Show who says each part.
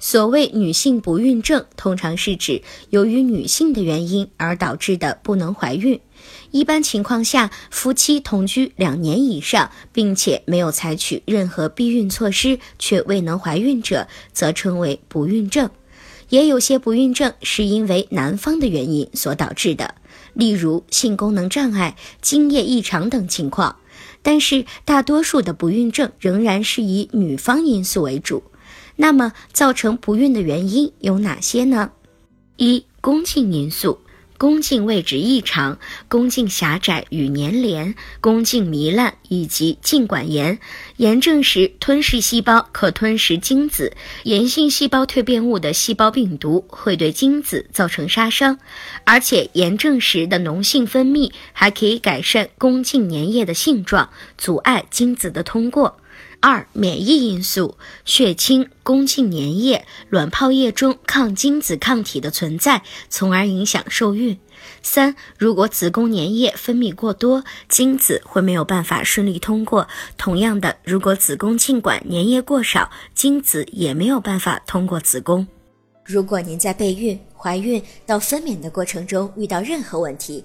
Speaker 1: 所谓女性不孕症，通常是指由于女性的原因而导致的不能怀孕。一般情况下，夫妻同居两年以上，并且没有采取任何避孕措施却未能怀孕者，则称为不孕症。也有些不孕症是因为男方的原因所导致的，例如性功能障碍、精液异常等情况。但是，大多数的不孕症仍然是以女方因素为主。那么，造成不孕的原因有哪些呢？一、宫颈因素。宫颈位置异常、宫颈狭窄与粘连、宫颈糜烂以及颈管炎。炎症时，吞噬细胞可吞噬精子，炎性细胞蜕变物的细胞病毒会对精子造成杀伤。而且，炎症时的脓性分泌还可以改善宫颈粘液的性状，阻碍精子的通过。二、免疫因素，血清、宫颈粘液、卵泡液中抗精子抗体的存在，从而影响受孕。三、如果子宫粘液分泌过多，精子会没有办法顺利通过。同样的，如果子宫颈管粘液过少，精子也没有办法通过子宫。
Speaker 2: 如果您在备孕、怀孕到分娩的过程中遇到任何问题，